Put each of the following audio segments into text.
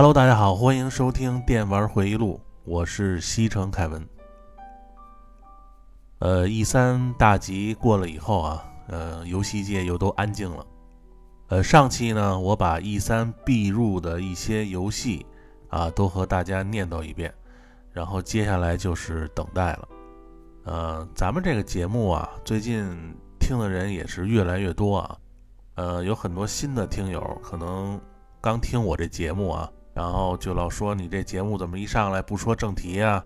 Hello，大家好，欢迎收听《电玩回忆录》，我是西城凯文。呃，E 三大集过了以后啊，呃，游戏界又都安静了。呃，上期呢，我把 E 三必入的一些游戏啊，都和大家念叨一遍，然后接下来就是等待了。呃，咱们这个节目啊，最近听的人也是越来越多啊。呃，有很多新的听友可能刚听我这节目啊，然后就老说你这节目怎么一上来不说正题呀？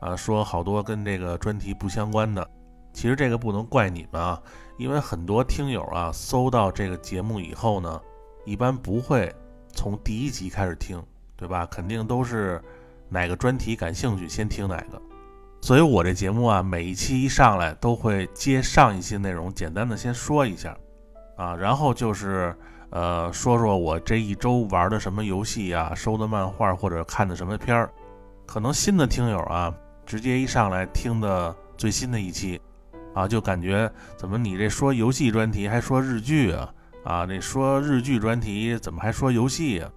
啊，说好多跟这个专题不相关的。其实这个不能怪你们啊，因为很多听友啊，搜到这个节目以后呢，一般不会从第一集开始听，对吧？肯定都是哪个专题感兴趣先听哪个。所以我这节目啊，每一期一上来都会接上一期内容，简单的先说一下，啊，然后就是呃说说我这一周玩的什么游戏啊，收的漫画或者看的什么片儿。可能新的听友啊，直接一上来听的最新的一期，啊，就感觉怎么你这说游戏专题还说日剧啊？啊，那说日剧专题怎么还说游戏呀？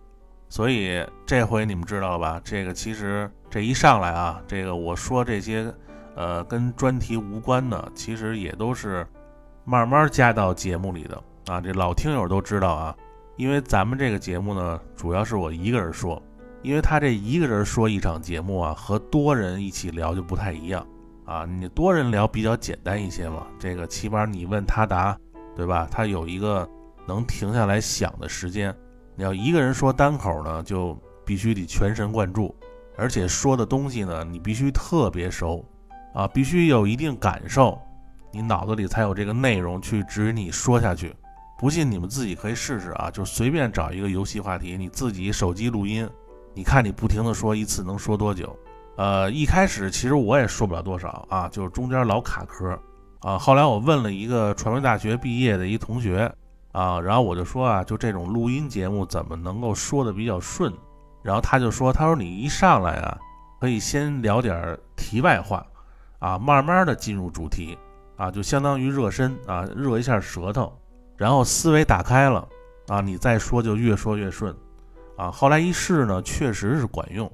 所以这回你们知道了吧？这个其实这一上来啊，这个我说这些，呃，跟专题无关的，其实也都是慢慢加到节目里的啊。这老听友都知道啊，因为咱们这个节目呢，主要是我一个人说，因为他这一个人说一场节目啊，和多人一起聊就不太一样啊。你多人聊比较简单一些嘛，这个起码你问他答，对吧？他有一个能停下来想的时间。你要一个人说单口呢，就必须得全神贯注，而且说的东西呢，你必须特别熟啊，必须有一定感受，你脑子里才有这个内容去指引你说下去。不信你们自己可以试试啊，就随便找一个游戏话题，你自己手机录音，你看你不停的说一次能说多久？呃，一开始其实我也说不了多少啊，就是中间老卡壳啊。后来我问了一个传媒大学毕业的一同学。啊，然后我就说啊，就这种录音节目怎么能够说的比较顺？然后他就说，他说你一上来啊，可以先聊点题外话，啊，慢慢的进入主题，啊，就相当于热身啊，热一下舌头，然后思维打开了，啊，你再说就越说越顺，啊，后来一试呢，确实是管用，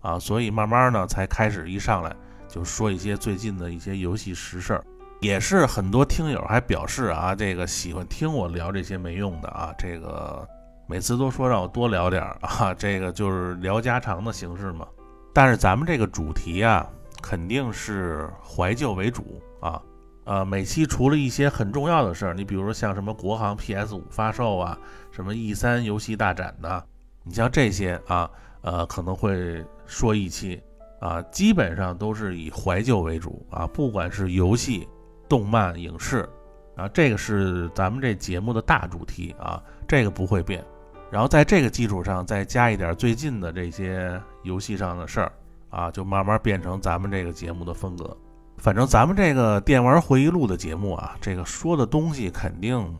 啊，所以慢慢呢才开始一上来就说一些最近的一些游戏实事儿。也是很多听友还表示啊，这个喜欢听我聊这些没用的啊，这个每次都说让我多聊点儿啊，这个就是聊家常的形式嘛。但是咱们这个主题啊，肯定是怀旧为主啊。呃，每期除了一些很重要的事儿，你比如说像什么国行 PS 五发售啊，什么 E 三游戏大展的，你像这些啊，呃，可能会说一期啊，基本上都是以怀旧为主啊，不管是游戏。动漫影视，啊，这个是咱们这节目的大主题啊，这个不会变。然后在这个基础上再加一点最近的这些游戏上的事儿啊，就慢慢变成咱们这个节目的风格。反正咱们这个电玩回忆录的节目啊，这个说的东西肯定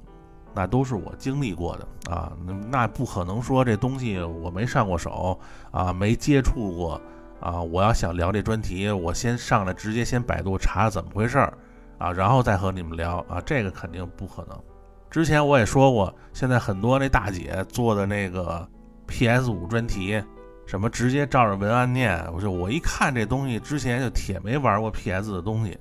那都是我经历过的啊，那不可能说这东西我没上过手啊，没接触过啊。我要想聊这专题，我先上来直接先百度查怎么回事儿。啊，然后再和你们聊啊，这个肯定不可能。之前我也说过，现在很多那大姐做的那个 PS 五专题，什么直接照着文案念，我就我一看这东西，之前就铁没玩过 PS 的东西，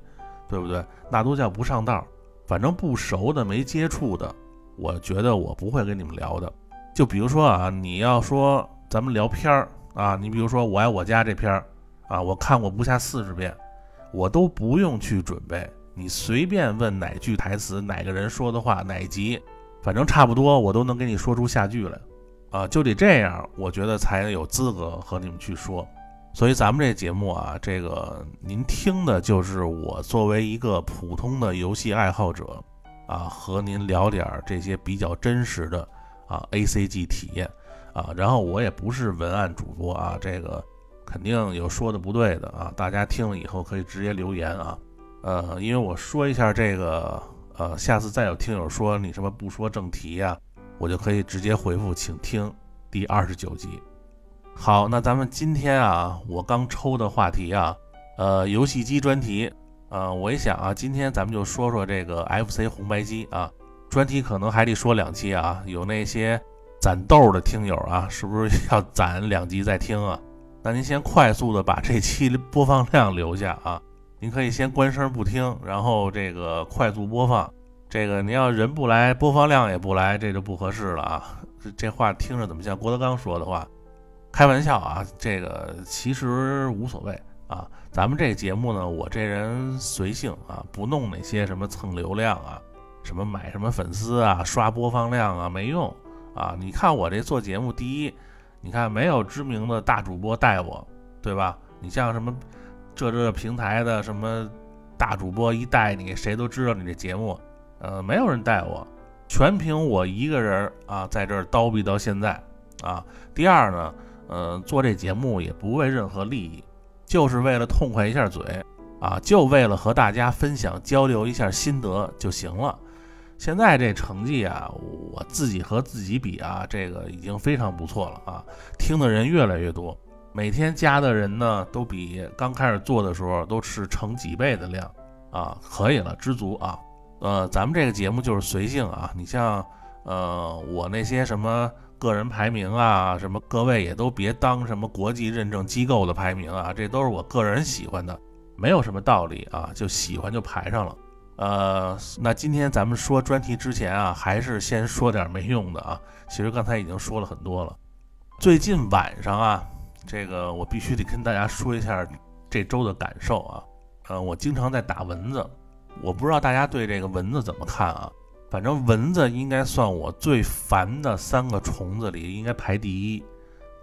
对不对？那都叫不上道。反正不熟的、没接触的，我觉得我不会跟你们聊的。就比如说啊，你要说咱们聊片儿啊，你比如说《我爱我家》这片儿啊，我看过不下四十遍，我都不用去准备。你随便问哪句台词，哪个人说的话，哪集，反正差不多，我都能给你说出下句来，啊，就得这样，我觉得才有资格和你们去说。所以咱们这节目啊，这个您听的就是我作为一个普通的游戏爱好者啊，和您聊点这些比较真实的啊 A C G 体验啊，然后我也不是文案主播啊，这个肯定有说的不对的啊，大家听了以后可以直接留言啊。呃，因为我说一下这个，呃，下次再有听友说你什么不说正题呀，我就可以直接回复，请听第二十九集。好，那咱们今天啊，我刚抽的话题啊，呃，游戏机专题，呃，我一想啊，今天咱们就说说这个 FC 红白机啊，专题可能还得说两期啊，有那些攒豆的听友啊，是不是要攒两集再听啊？那您先快速的把这期播放量留下啊。您可以先关声不听，然后这个快速播放。这个您要人不来，播放量也不来，这就不合适了啊。这话听着怎么像郭德纲说的话？开玩笑啊，这个其实无所谓啊。咱们这个节目呢，我这人随性啊，不弄那些什么蹭流量啊，什么买什么粉丝啊，刷播放量啊，没用。啊，你看我这做节目，第一，你看没有知名的大主播带我，对吧？你像什么这这平台的什么大主播一带你，谁都知道你这节目，呃，没有人带我，全凭我一个人啊，在这儿叨逼到现在啊。第二呢，呃，做这节目也不为任何利益，就是为了痛快一下嘴啊，就为了和大家分享交流一下心得就行了。现在这成绩啊，我自己和自己比啊，这个已经非常不错了啊！听的人越来越多，每天加的人呢，都比刚开始做的时候都是成几倍的量啊，可以了，知足啊！呃，咱们这个节目就是随性啊，你像呃我那些什么个人排名啊，什么各位也都别当什么国际认证机构的排名啊，这都是我个人喜欢的，没有什么道理啊，就喜欢就排上了。呃，那今天咱们说专题之前啊，还是先说点没用的啊。其实刚才已经说了很多了。最近晚上啊，这个我必须得跟大家说一下这周的感受啊。呃，我经常在打蚊子，我不知道大家对这个蚊子怎么看啊。反正蚊子应该算我最烦的三个虫子里应该排第一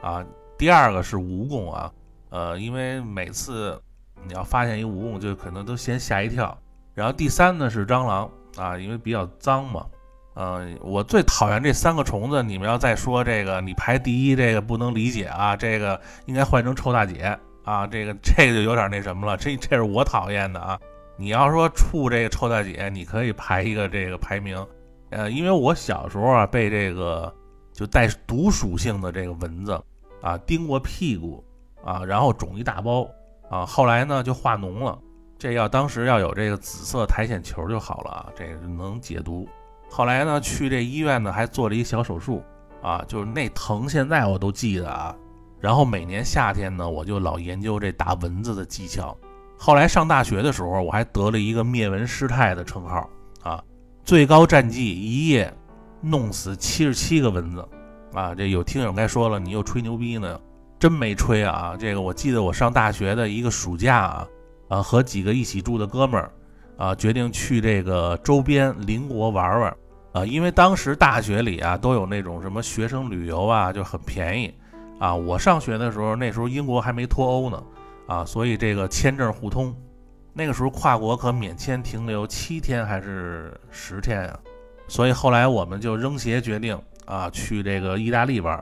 啊。第二个是蜈蚣啊，呃，因为每次你要发现一蜈蚣，就可能都先吓一跳。然后第三呢是蟑螂啊，因为比较脏嘛。嗯，我最讨厌这三个虫子。你们要再说这个，你排第一，这个不能理解啊。这个应该换成臭大姐啊。这个这个就有点那什么了。这这是我讨厌的啊。你要说处这个臭大姐，你可以排一个这个排名。呃，因为我小时候啊被这个就带毒属性的这个蚊子啊叮过屁股啊，然后肿一大包啊，后来呢就化脓了。这要当时要有这个紫色苔藓球就好了啊，这个能解毒。后来呢，去这医院呢还做了一小手术啊，就是那疼现在我都记得啊。然后每年夏天呢，我就老研究这打蚊子的技巧。后来上大学的时候，我还得了一个灭蚊师太的称号啊，最高战绩一夜弄死七十七个蚊子啊。这有听友该说了，你又吹牛逼呢？真没吹啊，这个我记得我上大学的一个暑假啊。啊，和几个一起住的哥们儿，啊，决定去这个周边邻国玩玩，啊，因为当时大学里啊都有那种什么学生旅游啊，就很便宜，啊，我上学的时候那时候英国还没脱欧呢，啊，所以这个签证互通，那个时候跨国可免签停留七天还是十天呀，所以后来我们就扔鞋决定啊去这个意大利玩，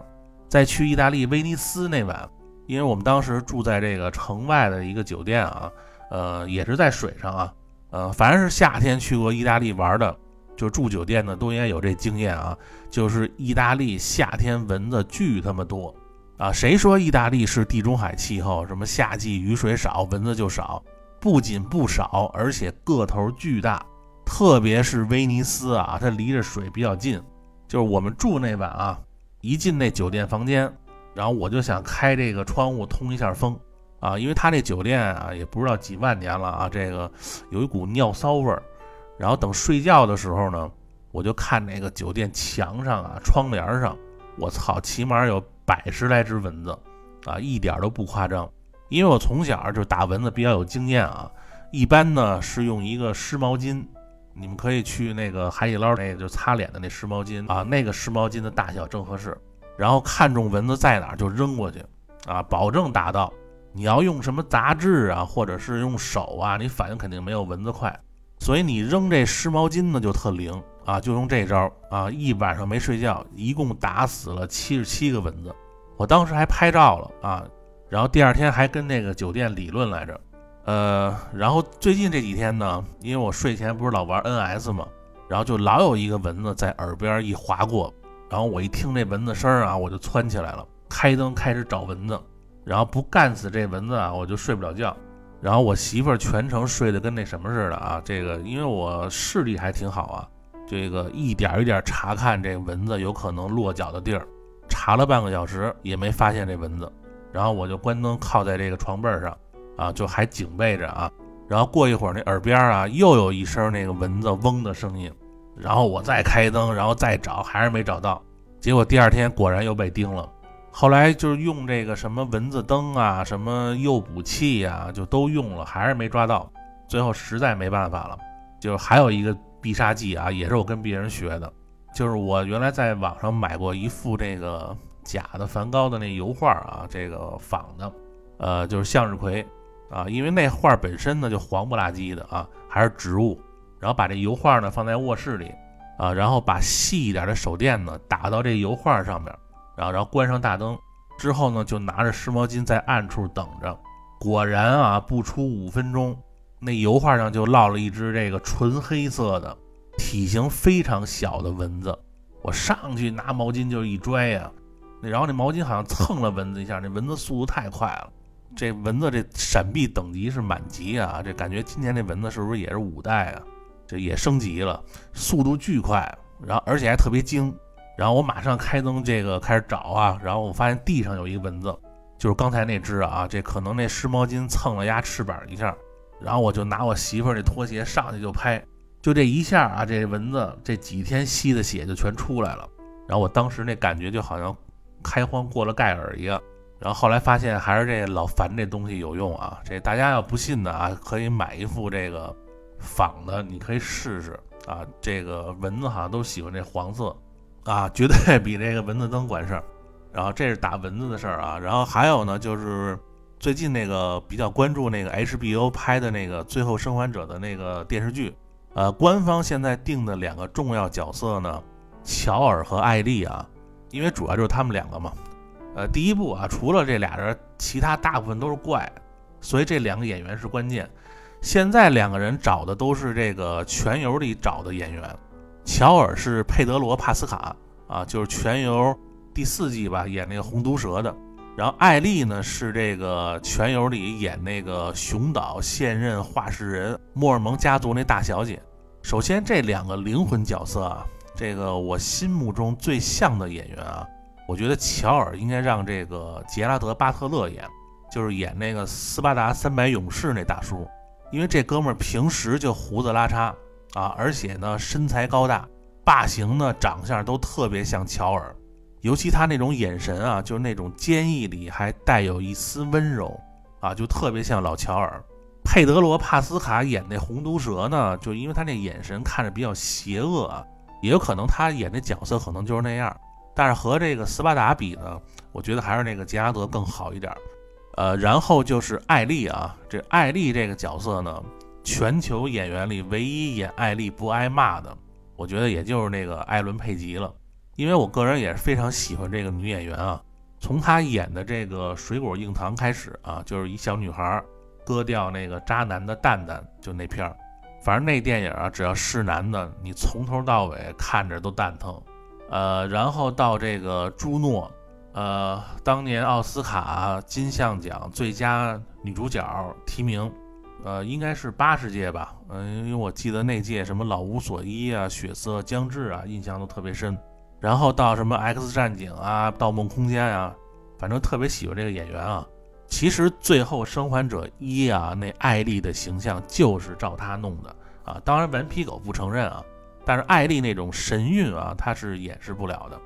在去意大利威尼斯那晚，因为我们当时住在这个城外的一个酒店啊。呃，也是在水上啊，呃，凡是夏天去过意大利玩的，就住酒店的都应该有这经验啊。就是意大利夏天蚊子巨他妈多啊！谁说意大利是地中海气候，什么夏季雨水少，蚊子就少？不仅不少，而且个头巨大。特别是威尼斯啊，它离着水比较近。就是我们住那晚啊，一进那酒店房间，然后我就想开这个窗户通一下风。啊，因为他这酒店啊，也不知道几万年了啊，这个有一股尿骚味儿。然后等睡觉的时候呢，我就看那个酒店墙上啊、窗帘上，我操，起码有百十来只蚊子啊，一点都不夸张。因为我从小就打蚊子比较有经验啊，一般呢是用一个湿毛巾，你们可以去那个海底捞那个就擦脸的那湿毛巾啊，那个湿毛巾的大小正合适。然后看中蚊子在哪儿就扔过去啊，保证打到。你要用什么杂志啊，或者是用手啊，你反应肯定没有蚊子快，所以你扔这湿毛巾呢就特灵啊，就用这招啊，一晚上没睡觉，一共打死了七十七个蚊子，我当时还拍照了啊，然后第二天还跟那个酒店理论来着，呃，然后最近这几天呢，因为我睡前不是老玩 NS 嘛，然后就老有一个蚊子在耳边一划过，然后我一听这蚊子声啊，我就窜起来了，开灯开始找蚊子。然后不干死这蚊子啊，我就睡不了觉。然后我媳妇儿全程睡得跟那什么似的啊，这个因为我视力还挺好啊，这个一点一点查看这蚊子有可能落脚的地儿查了半个小时也没发现这蚊子，然后我就关灯靠在这个床背上，啊，就还警备着啊。然后过一会儿那耳边啊又有一声那个蚊子嗡的声音，然后我再开灯，然后再找，还是没找到。结果第二天果然又被叮了。后来就是用这个什么蚊子灯啊，什么诱捕器呀，就都用了，还是没抓到。最后实在没办法了，就还有一个必杀技啊，也是我跟别人学的，就是我原来在网上买过一幅这个假的梵高的那油画啊，这个仿的，呃，就是向日葵啊，因为那画本身呢就黄不拉几的啊，还是植物，然后把这油画呢放在卧室里啊，然后把细一点的手电呢打到这油画上面。然后，然后关上大灯之后呢，就拿着湿毛巾在暗处等着。果然啊，不出五分钟，那油画上就落了一只这个纯黑色的、体型非常小的蚊子。我上去拿毛巾就一拽呀，然后那毛巾好像蹭了蚊子一下，那蚊子速度太快了。这蚊子这闪避等级是满级啊，这感觉今年这蚊子是不是也是五代啊？这也升级了，速度巨快，然后而且还特别精。然后我马上开灯，这个开始找啊，然后我发现地上有一个蚊子，就是刚才那只啊，这可能那湿毛巾蹭了压翅膀一下，然后我就拿我媳妇儿那拖鞋上去就拍，就这一下啊，这蚊子这几天吸的血就全出来了，然后我当时那感觉就好像开荒过了盖尔一样，然后后来发现还是这老樊这东西有用啊，这大家要不信的啊，可以买一副这个仿的，你可以试试啊，这个蚊子好像都喜欢这黄色。啊，绝对比这个蚊子灯管事儿。然后这是打蚊子的事儿啊。然后还有呢，就是最近那个比较关注那个 HBO 拍的那个《最后生还者》的那个电视剧。呃，官方现在定的两个重要角色呢，乔尔和艾丽啊，因为主要就是他们两个嘛。呃，第一部啊，除了这俩人，其他大部分都是怪，所以这两个演员是关键。现在两个人找的都是这个全游里找的演员。乔尔是佩德罗·帕斯卡啊，就是《全游》第四季吧，演那个红毒蛇的。然后艾丽呢是这个《全游》里演那个熊岛现任画事人莫尔蒙家族那大小姐。首先这两个灵魂角色啊，这个我心目中最像的演员啊，我觉得乔尔应该让这个杰拉德·巴特勒演，就是演那个斯巴达三百勇士那大叔，因为这哥们儿平时就胡子拉碴。啊，而且呢，身材高大，发型呢，长相都特别像乔尔，尤其他那种眼神啊，就是那种坚毅里还带有一丝温柔啊，就特别像老乔尔。佩德罗·帕斯卡演那红毒蛇呢，就因为他那眼神看着比较邪恶，也有可能他演的角色可能就是那样。但是和这个斯巴达比呢，我觉得还是那个杰拉德更好一点。呃，然后就是艾丽啊，这艾丽这个角色呢。全球演员里唯一演艾丽不挨骂的，我觉得也就是那个艾伦·佩吉了。因为我个人也是非常喜欢这个女演员啊。从她演的这个《水果硬糖》开始啊，就是一小女孩割掉那个渣男的蛋蛋，就那片儿。反正那电影啊，只要是男的，你从头到尾看着都蛋疼。呃，然后到这个朱诺，呃，当年奥斯卡金像奖最佳女主角提名。呃，应该是八十届吧，嗯，因为我记得那届什么老无所依啊、血色将至啊，印象都特别深。然后到什么 X 战警啊、盗梦空间啊，反正特别喜欢这个演员啊。其实最后生还者一啊，那艾丽的形象就是照他弄的啊。当然顽皮狗不承认啊，但是艾丽那种神韵啊，他是掩饰不了的。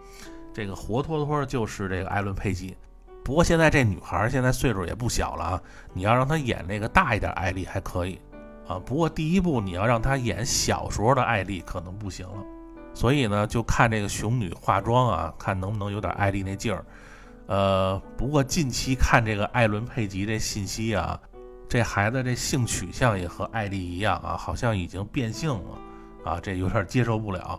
这个活脱脱就是这个艾伦佩吉。不过现在这女孩现在岁数也不小了啊，你要让她演那个大一点艾丽还可以啊。不过第一部你要让她演小时候的艾丽可能不行了，所以呢就看这个熊女化妆啊，看能不能有点艾丽那劲儿。呃，不过近期看这个艾伦佩吉这信息啊，这孩子这性取向也和艾丽一样啊，好像已经变性了啊，这有点接受不了。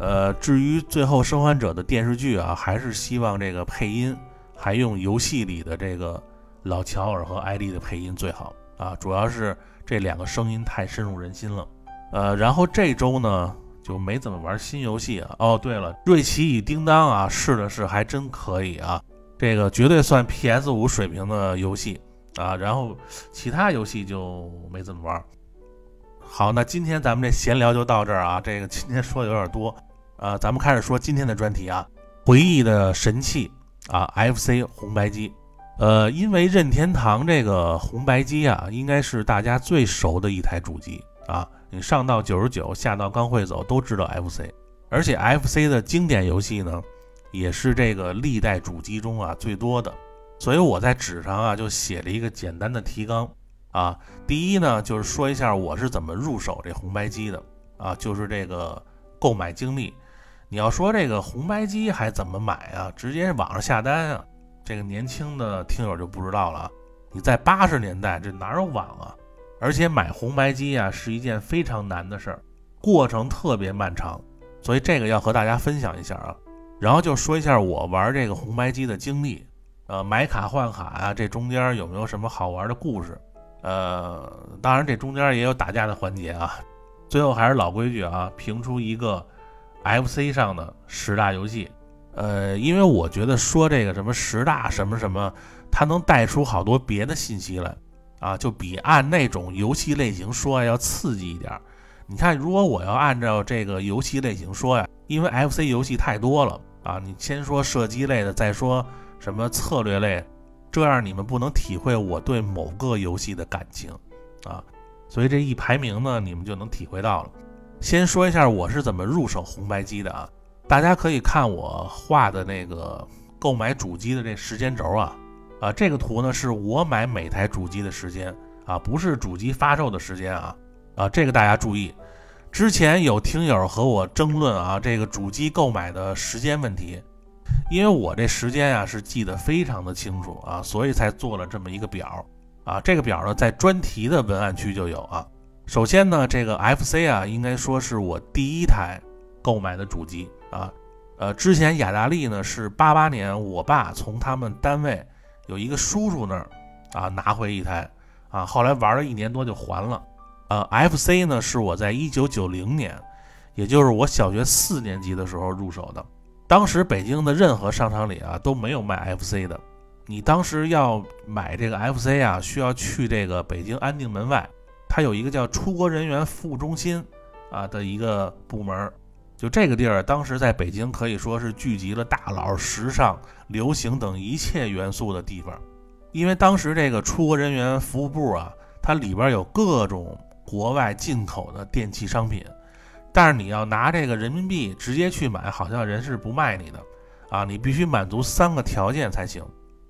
呃，至于最后生还者的电视剧啊，还是希望这个配音。还用游戏里的这个老乔尔和艾丽的配音最好啊，主要是这两个声音太深入人心了。呃，然后这周呢就没怎么玩新游戏啊。哦，对了，瑞奇与叮当啊，试了试还真可以啊，这个绝对算 PS 五水平的游戏啊。然后其他游戏就没怎么玩。好，那今天咱们这闲聊就到这儿啊。这个今天说的有点多，呃，咱们开始说今天的专题啊，回忆的神器。啊，FC 红白机。呃，因为任天堂这个红白机啊，应该是大家最熟的一台主机啊。你上到九十九，下到刚会走，都知道 FC。而且 FC 的经典游戏呢，也是这个历代主机中啊最多的。所以我在纸上啊就写了一个简单的提纲啊。第一呢，就是说一下我是怎么入手这红白机的啊，就是这个购买经历。你要说这个红白机还怎么买啊？直接网上下单啊。这个年轻的听友就不知道了！你在八十年代这哪有网啊？而且买红白机啊是一件非常难的事儿，过程特别漫长，所以这个要和大家分享一下啊。然后就说一下我玩这个红白机的经历，呃，买卡换卡啊，这中间有没有什么好玩的故事？呃，当然这中间也有打架的环节啊。最后还是老规矩啊，评出一个 FC 上的十大游戏。呃，因为我觉得说这个什么十大什么什么，它能带出好多别的信息来，啊，就比按那种游戏类型说要刺激一点。你看，如果我要按照这个游戏类型说呀，因为 FC 游戏太多了啊，你先说射击类的，再说什么策略类，这样你们不能体会我对某个游戏的感情啊。所以这一排名呢，你们就能体会到了。先说一下我是怎么入手红白机的啊。大家可以看我画的那个购买主机的这时间轴啊，啊，这个图呢是我买每台主机的时间啊，不是主机发售的时间啊，啊，这个大家注意。之前有听友和我争论啊，这个主机购买的时间问题，因为我这时间啊是记得非常的清楚啊，所以才做了这么一个表啊。这个表呢在专题的文案区就有啊。首先呢，这个 FC 啊，应该说是我第一台购买的主机。啊，呃，之前雅达利呢是八八年，我爸从他们单位有一个叔叔那儿啊拿回一台，啊，后来玩了一年多就还了。呃，FC 呢是我在一九九零年，也就是我小学四年级的时候入手的。当时北京的任何商场里啊都没有卖 FC 的，你当时要买这个 FC 啊，需要去这个北京安定门外，它有一个叫出国人员服务中心啊的一个部门。就这个地儿，当时在北京可以说是聚集了大佬、时尚、流行等一切元素的地方。因为当时这个出国人员服务部啊，它里边有各种国外进口的电器商品，但是你要拿这个人民币直接去买，好像人是不卖你的啊，你必须满足三个条件才行。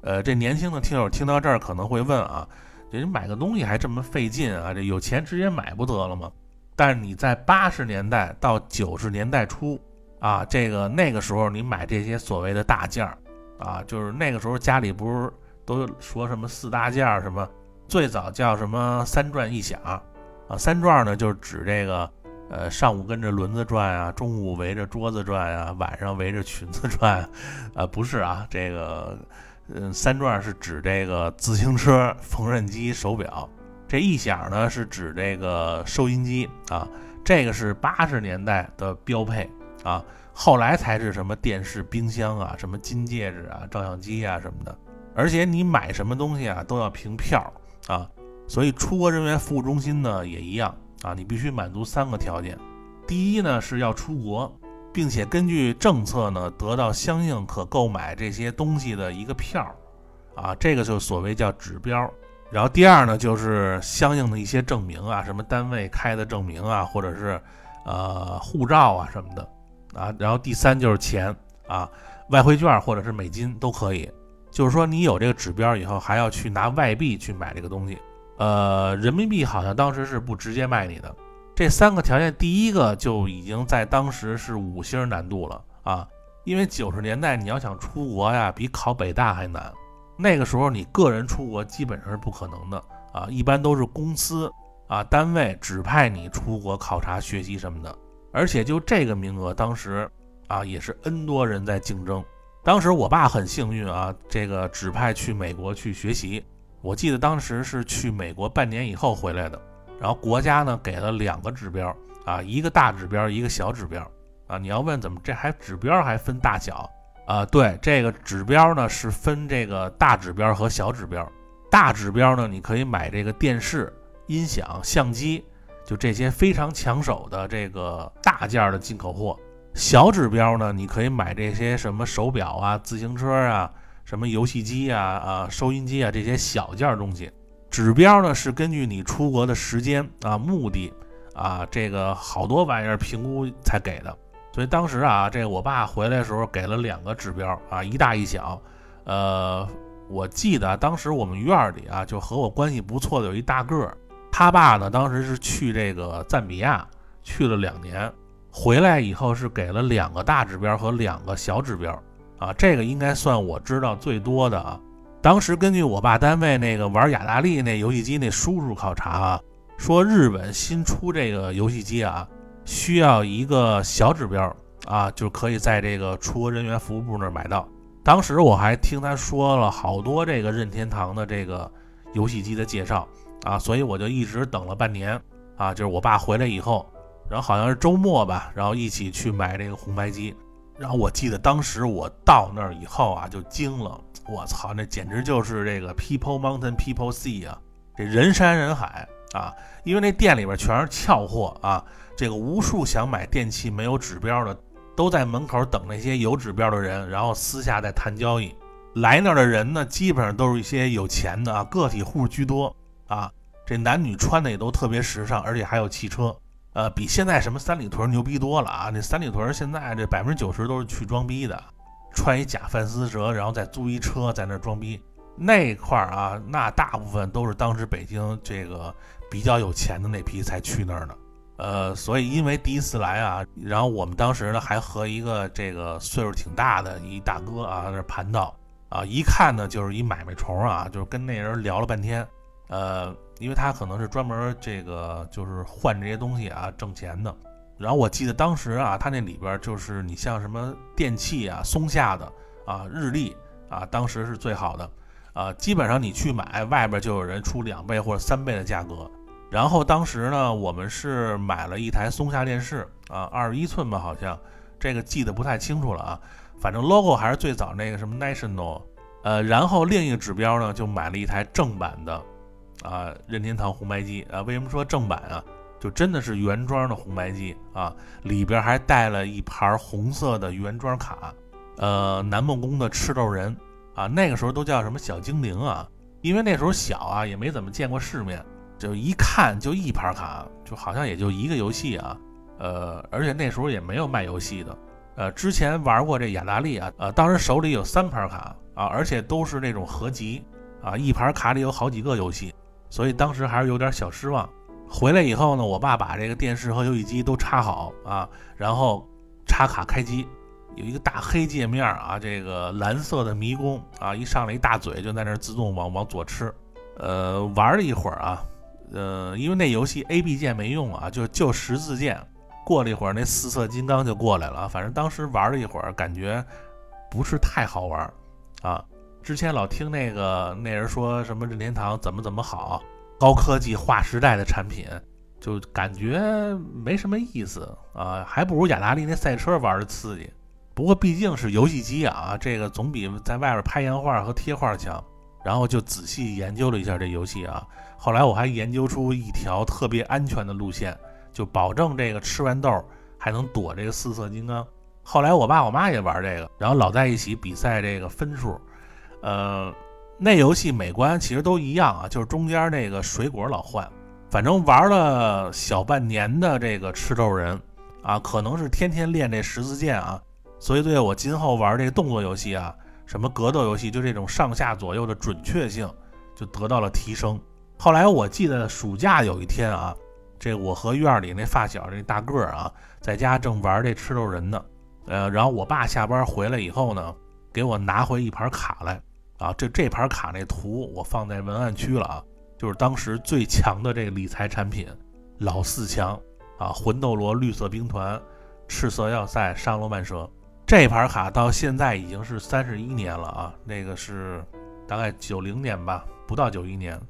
呃，这年轻的听友听到这儿可能会问啊，人买个东西还这么费劲啊？这有钱直接买不得了吗？但是你在八十年代到九十年代初啊，这个那个时候你买这些所谓的大件儿啊，就是那个时候家里不是都说什么四大件儿什么，最早叫什么三转一响啊，三转呢就是指这个呃上午跟着轮子转啊，中午围着桌子转啊，晚上围着裙子转，啊不是啊，这个嗯三转是指这个自行车、缝纫机、手表。这一响呢，是指这个收音机啊，这个是八十年代的标配啊，后来才是什么电视、冰箱啊，什么金戒指啊、照相机啊什么的。而且你买什么东西啊，都要凭票啊，所以出国人员服务中心呢也一样啊，你必须满足三个条件：第一呢是要出国，并且根据政策呢得到相应可购买这些东西的一个票啊，这个就所谓叫指标。然后第二呢，就是相应的一些证明啊，什么单位开的证明啊，或者是呃护照啊什么的啊。然后第三就是钱啊，外汇券或者是美金都可以。就是说你有这个指标以后，还要去拿外币去买这个东西。呃，人民币好像当时是不直接卖你的。这三个条件，第一个就已经在当时是五星难度了啊，因为九十年代你要想出国呀，比考北大还难。那个时候，你个人出国基本上是不可能的啊，一般都是公司啊单位指派你出国考察学习什么的。而且就这个名额，当时啊也是 N 多人在竞争。当时我爸很幸运啊，这个指派去美国去学习。我记得当时是去美国半年以后回来的。然后国家呢给了两个指标啊，一个大指标，一个小指标啊。你要问怎么这还指标还分大小？啊，对，这个指标呢是分这个大指标和小指标。大指标呢，你可以买这个电视、音响、相机，就这些非常抢手的这个大件的进口货。小指标呢，你可以买这些什么手表啊、自行车啊，什么游戏机啊、啊收音机啊这些小件东西。指标呢是根据你出国的时间啊、目的啊，这个好多玩意儿评估才给的。所以当时啊，这我爸回来的时候给了两个指标啊，一大一小。呃，我记得当时我们院里啊，就和我关系不错的有一大个儿，他爸呢当时是去这个赞比亚去了两年，回来以后是给了两个大指标和两个小指标啊，这个应该算我知道最多的啊。当时根据我爸单位那个玩雅达利那游戏机那叔叔考察啊，说日本新出这个游戏机啊，需要一个小指标啊，就可以在这个出国人员服务部那儿买到。当时我还听他说了好多这个任天堂的这个游戏机的介绍啊，所以我就一直等了半年啊，就是我爸回来以后，然后好像是周末吧，然后一起去买这个红白机。然后我记得当时我到那儿以后啊，就惊了。我操，那简直就是这个 People Mountain People Sea 啊，这人山人海啊！因为那店里边全是俏货啊，这个无数想买电器没有指标的，都在门口等那些有指标的人，然后私下再谈交易。来那儿的人呢，基本上都是一些有钱的啊，个体户居多啊。这男女穿的也都特别时尚，而且还有汽车，呃，比现在什么三里屯牛逼多了啊！那三里屯现在这百分之九十都是去装逼的。穿一假范思哲，然后再租一车在那装逼，那块儿啊，那大部分都是当时北京这个比较有钱的那批才去那儿的。呃，所以因为第一次来啊，然后我们当时呢还和一个这个岁数挺大的一大哥啊在那盘道啊，一看呢就是一买卖虫啊，就是跟那人聊了半天。呃，因为他可能是专门这个就是换这些东西啊挣钱的。然后我记得当时啊，他那里边就是你像什么电器啊、松下的啊、日立啊，当时是最好的啊。基本上你去买，外边就有人出两倍或者三倍的价格。然后当时呢，我们是买了一台松下电视啊，二十一寸吧，好像这个记得不太清楚了啊。反正 logo 还是最早那个什么 National。呃，然后另一个指标呢，就买了一台正版的啊任天堂红白机啊。为什么说正版啊？就真的是原装的红白机啊，里边还带了一盘红色的原装卡，呃，南梦宫的赤豆人啊，那个时候都叫什么小精灵啊，因为那时候小啊，也没怎么见过世面，就一看就一盘卡，就好像也就一个游戏啊，呃，而且那时候也没有卖游戏的，呃，之前玩过这雅达利啊，呃，当时手里有三盘卡啊，而且都是那种合集啊，一盘卡里有好几个游戏，所以当时还是有点小失望。回来以后呢，我爸把这个电视和游戏机都插好啊，然后插卡开机，有一个大黑界面啊，这个蓝色的迷宫啊，一上来一大嘴就在那自动往往左吃，呃，玩了一会儿啊，呃，因为那游戏 A B 键没用啊，就就十字键，过了一会儿那四色金刚就过来了，反正当时玩了一会儿，感觉不是太好玩啊。之前老听那个那人说什么任天堂怎么怎么好。高科技划时代的产品，就感觉没什么意思啊，还不如雅达利那赛车玩的刺激。不过毕竟是游戏机啊，这个总比在外边拍洋画和贴画强。然后就仔细研究了一下这游戏啊，后来我还研究出一条特别安全的路线，就保证这个吃完豆还能躲这个四色金刚。后来我爸我妈也玩这个，然后老在一起比赛这个分数，呃。那游戏美观其实都一样啊，就是中间那个水果老换。反正玩了小半年的这个吃豆人啊，可能是天天练这十字键啊，所以对我今后玩这个动作游戏啊，什么格斗游戏，就这种上下左右的准确性就得到了提升。后来我记得暑假有一天啊，这我和院里那发小这大个儿啊，在家正玩这吃豆人呢，呃，然后我爸下班回来以后呢，给我拿回一盘卡来。啊，这这盘卡那图我放在文案区了啊，就是当时最强的这个理财产品，老四强啊，魂斗罗、绿色兵团、赤色要塞、沙罗曼蛇，这盘卡到现在已经是三十一年了啊，那个是大概九零年吧，不到九一年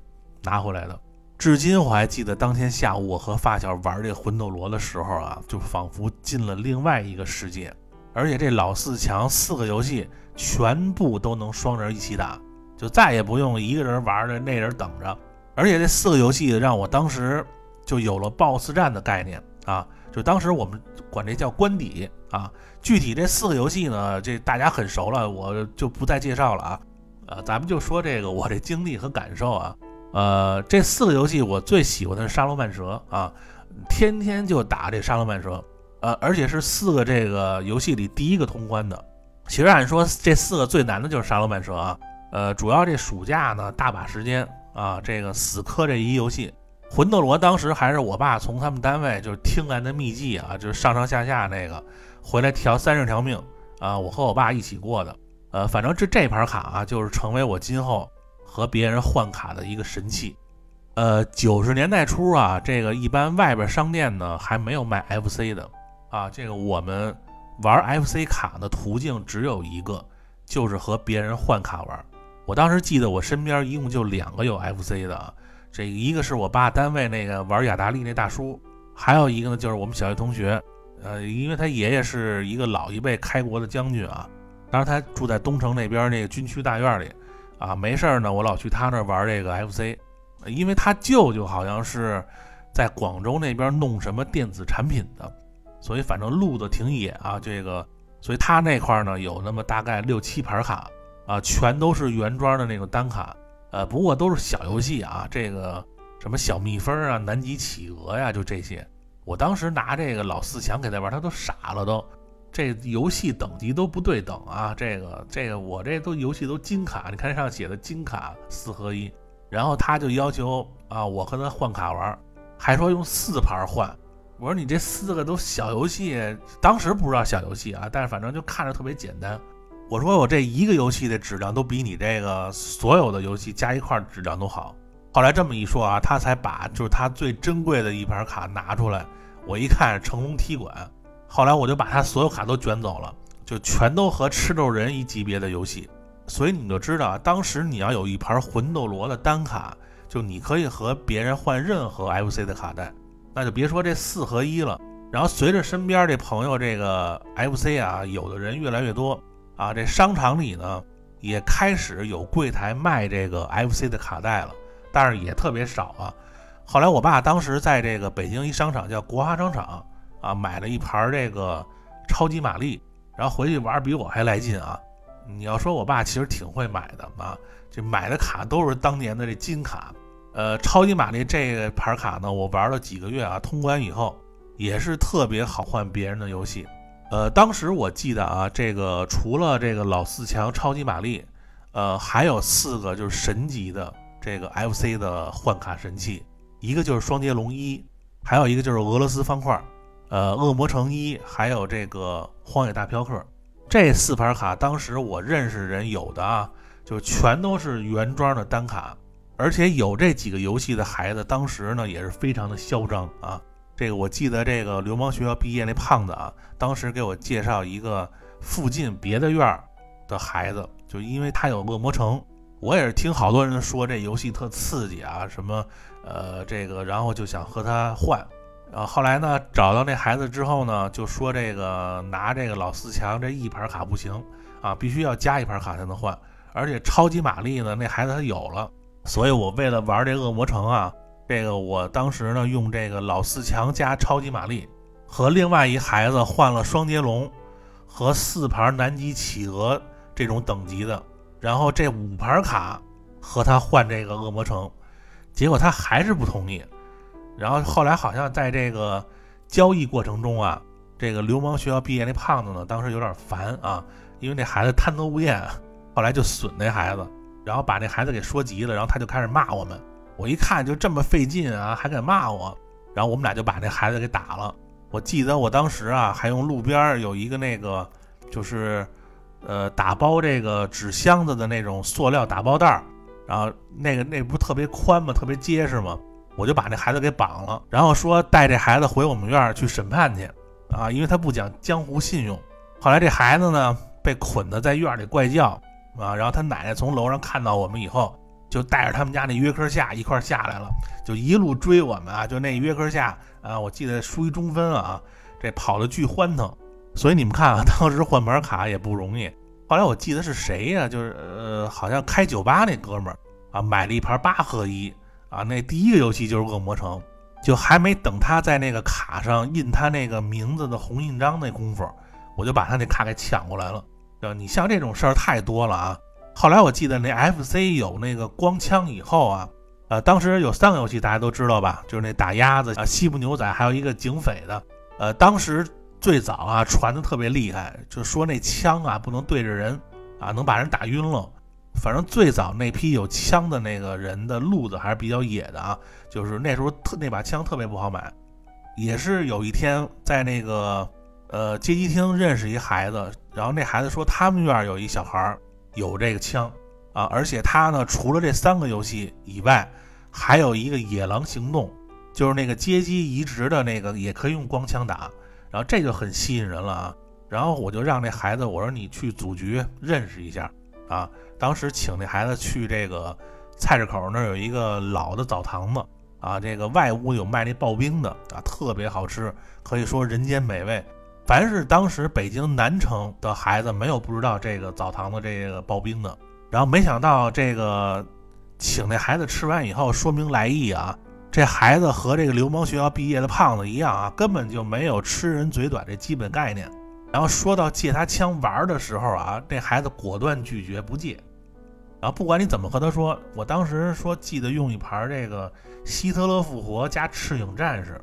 拿回来的，至今我还记得当天下午我和发小玩这魂斗罗的时候啊，就仿佛进了另外一个世界，而且这老四强四个游戏。全部都能双人一起打，就再也不用一个人玩的那人等着。而且这四个游戏让我当时就有了 BOSS 战的概念啊，就当时我们管这叫关底啊。具体这四个游戏呢，这大家很熟了，我就不再介绍了啊。呃，咱们就说这个我这经历和感受啊。呃，这四个游戏我最喜欢的是沙罗曼蛇啊，天天就打这沙罗曼蛇，呃，而且是四个这个游戏里第一个通关的。其实按说这四个最难的就是沙罗曼蛇啊，呃，主要这暑假呢大把时间啊，这个死磕这一游戏。魂斗罗当时还是我爸从他们单位就是听来的秘籍啊，就是上上下下那个回来调三十条命啊，我和我爸一起过的。呃，反正这这盘卡啊，就是成为我今后。和别人换卡的一个神器，呃，九十年代初啊，这个一般外边商店呢还没有卖 FC 的啊，这个我们玩 FC 卡的途径只有一个，就是和别人换卡玩。我当时记得我身边一共就两个有 FC 的，这一个是我爸单位那个玩雅达利那大叔，还有一个呢就是我们小学同学，呃，因为他爷爷是一个老一辈开国的将军啊，当时他住在东城那边那个军区大院里。啊，没事儿呢，我老去他那儿玩这个 FC，因为他舅舅好像是在广州那边弄什么电子产品的，所以反正路子挺野啊。这个，所以他那块呢有那么大概六七盘卡啊，全都是原装的那种单卡，呃，不过都是小游戏啊，这个什么小蜜蜂啊、南极企鹅呀，就这些。我当时拿这个老四强给他玩，他都傻了都。这游戏等级都不对等啊！这个这个，我这都游戏都金卡，你看上写的金卡四合一，然后他就要求啊，我和他换卡玩，还说用四盘换。我说你这四个都小游戏，当时不知道小游戏啊，但是反正就看着特别简单。我说我这一个游戏的质量都比你这个所有的游戏加一块质量都好。后来这么一说啊，他才把就是他最珍贵的一盘卡拿出来，我一看成龙踢馆。后来我就把他所有卡都卷走了，就全都和吃豆人一级别的游戏，所以你就知道，当时你要有一盘魂斗罗的单卡，就你可以和别人换任何 FC 的卡带，那就别说这四合一了。然后随着身边这朋友这个 FC 啊，有的人越来越多啊，这商场里呢也开始有柜台卖这个 FC 的卡带了，但是也特别少啊。后来我爸当时在这个北京一商场叫国华商场。啊，买了一盘这个超级玛丽，然后回去玩比我还来劲啊！你要说我爸其实挺会买的啊，这买的卡都是当年的这金卡。呃，超级玛丽这个盘卡呢，我玩了几个月啊，通关以后也是特别好换别人的游戏。呃，当时我记得啊，这个除了这个老四强超级玛丽，呃，还有四个就是神级的这个 FC 的换卡神器，一个就是双截龙一，还有一个就是俄罗斯方块。呃，恶魔城一还有这个荒野大镖客，这四盘卡当时我认识人有的啊，就全都是原装的单卡，而且有这几个游戏的孩子，当时呢也是非常的嚣张啊。这个我记得，这个流氓学校毕业那胖子啊，当时给我介绍一个附近别的院儿的孩子，就因为他有恶魔城，我也是听好多人说这游戏特刺激啊，什么呃这个，然后就想和他换。然后来呢，找到那孩子之后呢，就说这个拿这个老四强这一盘卡不行啊，必须要加一盘卡才能换。而且超级玛丽呢，那孩子他有了，所以我为了玩这恶魔城啊，这个我当时呢用这个老四强加超级玛丽，和另外一孩子换了双截龙和四盘南极企鹅这种等级的，然后这五盘卡和他换这个恶魔城，结果他还是不同意。然后后来好像在这个交易过程中啊，这个流氓学校毕业那胖子呢，当时有点烦啊，因为那孩子贪得无厌，后来就损那孩子，然后把那孩子给说急了，然后他就开始骂我们。我一看就这么费劲啊，还敢骂我，然后我们俩就把那孩子给打了。我记得我当时啊，还用路边有一个那个就是呃打包这个纸箱子的那种塑料打包袋儿，然后那个那不特别宽吗？特别结实吗？我就把那孩子给绑了，然后说带这孩子回我们院去审判去，啊，因为他不讲江湖信用。后来这孩子呢被捆的在院里怪叫，啊，然后他奶奶从楼上看到我们以后，就带着他们家那约克夏一块下来了，就一路追我们啊，就那约克夏啊，我记得输一中分啊，这跑的巨欢腾。所以你们看啊，当时换门卡也不容易。后来我记得是谁呀？就是呃，好像开酒吧那哥们儿啊，买了一盘八合一。啊，那第一个游戏就是恶魔城，就还没等他在那个卡上印他那个名字的红印章那功夫，我就把他那卡给抢过来了。你像这种事儿太多了啊。后来我记得那 FC 有那个光枪以后啊，呃，当时有三个游戏大家都知道吧，就是那打鸭子啊、西部牛仔，还有一个警匪的。呃，当时最早啊传的特别厉害，就说那枪啊不能对着人啊，能把人打晕了。反正最早那批有枪的那个人的路子还是比较野的啊，就是那时候特那把枪特别不好买。也是有一天在那个呃街机厅认识一孩子，然后那孩子说他们院有一小孩。有这个枪啊，而且他呢，除了这三个游戏以外，还有一个《野狼行动》，就是那个街机移植的那个，也可以用光枪打。然后这就很吸引人了啊。然后我就让那孩子，我说你去组局认识一下啊。当时请那孩子去这个菜市口那儿有一个老的澡堂子啊，这个外屋有卖那刨冰的啊，特别好吃，可以说人间美味。凡是当时北京南城的孩子，没有不知道这个澡堂的这个刨冰的。然后没想到这个请那孩子吃完以后，说明来意啊，这孩子和这个流氓学校毕业的胖子一样啊，根本就没有吃人嘴短这基本概念。然后说到借他枪玩的时候啊，这孩子果断拒绝不借。然后不管你怎么和他说，我当时说记得用一盘这个希特勒复活加赤影战士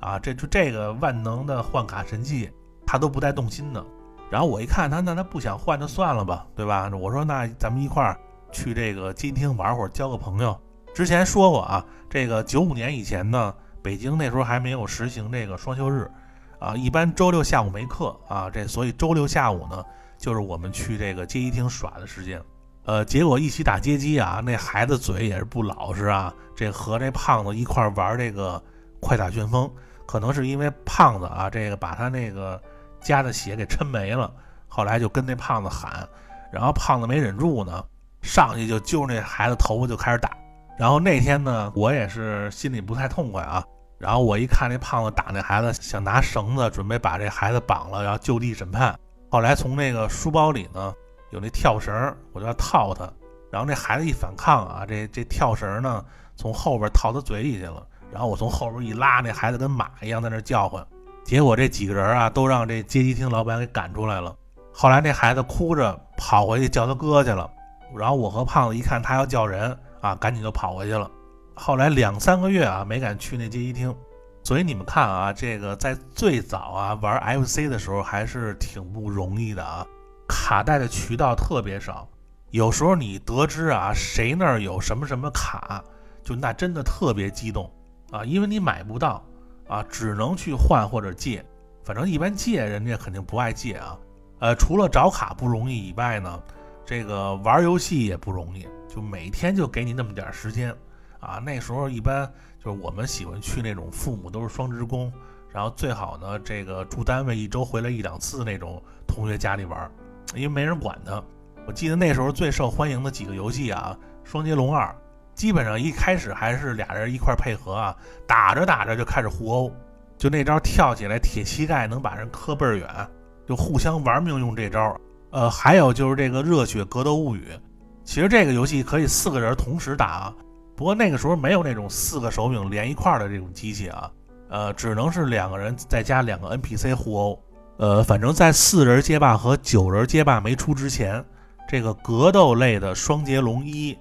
啊，这就这个万能的换卡神器。他都不带动心的，然后我一看他，那他不想换就算了吧，对吧？我说那咱们一块儿去这个金厅玩会儿，交个朋友。之前说过啊，这个九五年以前呢，北京那时候还没有实行这个双休日啊，一般周六下午没课啊，这所以周六下午呢，就是我们去这个街机厅耍的时间。呃，结果一起打街机啊，那孩子嘴也是不老实啊，这和这胖子一块玩这个快打旋风，可能是因为胖子啊，这个把他那个。家的血给抻没了，后来就跟那胖子喊，然后胖子没忍住呢，上去就揪那孩子头发就开始打。然后那天呢，我也是心里不太痛快啊。然后我一看那胖子打那孩子，想拿绳子准备把这孩子绑了，然后就地审判。后来从那个书包里呢有那跳绳，我就要套他。然后那孩子一反抗啊，这这跳绳呢从后边套他嘴里去了。然后我从后边一拉，那孩子跟马一样在那叫唤。结果这几个人啊，都让这街机厅老板给赶出来了。后来那孩子哭着跑回去叫他哥去了。然后我和胖子一看他要叫人啊，赶紧就跑回去了。后来两三个月啊，没敢去那街机厅。所以你们看啊，这个在最早啊玩 FC 的时候还是挺不容易的啊，卡带的渠道特别少。有时候你得知啊谁那儿有什么什么卡，就那真的特别激动啊，因为你买不到。啊，只能去换或者借，反正一般借人家肯定不爱借啊。呃，除了找卡不容易以外呢，这个玩游戏也不容易，就每天就给你那么点时间啊。那时候一般就是我们喜欢去那种父母都是双职工，然后最好呢这个住单位一周回来一两次那种同学家里玩，因为没人管他。我记得那时候最受欢迎的几个游戏啊，《双截龙二》。基本上一开始还是俩人一块配合啊，打着打着就开始互殴，就那招跳起来铁膝盖能把人磕倍儿远，就互相玩命用这招。呃，还有就是这个热血格斗物语，其实这个游戏可以四个人同时打，不过那个时候没有那种四个手柄连一块的这种机器啊，呃，只能是两个人再加两个 NPC 互殴。呃，反正在四人街霸和九人街霸没出之前，这个格斗类的双截龙一。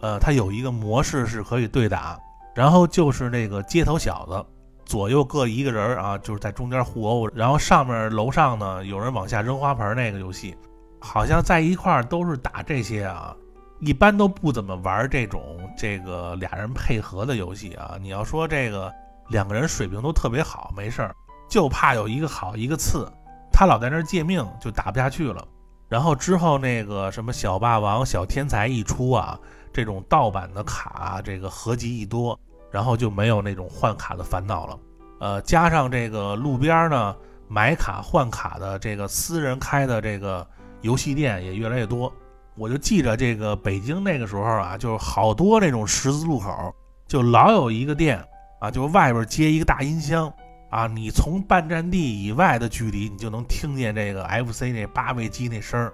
呃，它有一个模式是可以对打，然后就是那个街头小子，左右各一个人啊，就是在中间互殴，然后上面楼上呢有人往下扔花盆那个游戏，好像在一块儿都是打这些啊，一般都不怎么玩这种这个俩人配合的游戏啊。你要说这个两个人水平都特别好，没事儿，就怕有一个好一个次，他老在那借命就打不下去了。然后之后那个什么小霸王、小天才一出啊。这种盗版的卡，这个合集一多，然后就没有那种换卡的烦恼了。呃，加上这个路边呢买卡换卡的这个私人开的这个游戏店也越来越多。我就记着这个北京那个时候啊，就是好多那种十字路口，就老有一个店啊，就外边接一个大音箱啊，你从半站地以外的距离，你就能听见这个 FC 那八位机那声儿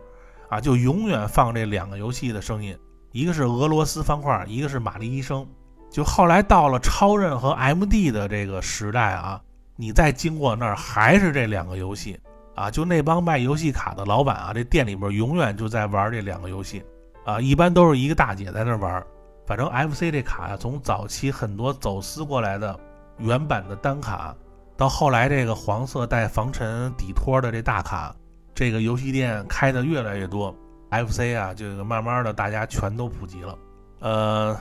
啊，就永远放这两个游戏的声音。一个是俄罗斯方块，一个是玛丽医生。就后来到了超任和 MD 的这个时代啊，你再经过那儿还是这两个游戏啊。就那帮卖游戏卡的老板啊，这店里边永远就在玩这两个游戏。啊，一般都是一个大姐在那玩。反正 FC 这卡呀，从早期很多走私过来的原版的单卡，到后来这个黄色带防尘底托的这大卡，这个游戏店开的越来越多，FC 啊，这个慢慢的大家全都普及了。呃，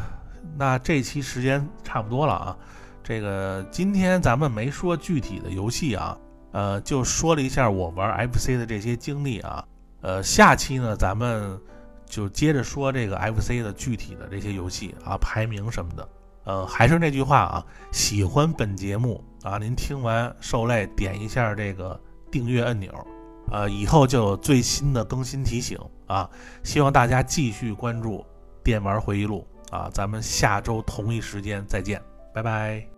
那这期时间差不多了啊。这个今天咱们没说具体的游戏啊，呃，就说了一下我玩 FC 的这些经历啊。呃，下期呢，咱们就接着说这个 FC 的具体的这些游戏啊，排名什么的。呃，还是那句话啊，喜欢本节目啊，您听完受累点一下这个订阅按钮，呃，以后就有最新的更新提醒啊。希望大家继续关注电玩回忆录啊，咱们下周同一时间再见，拜拜。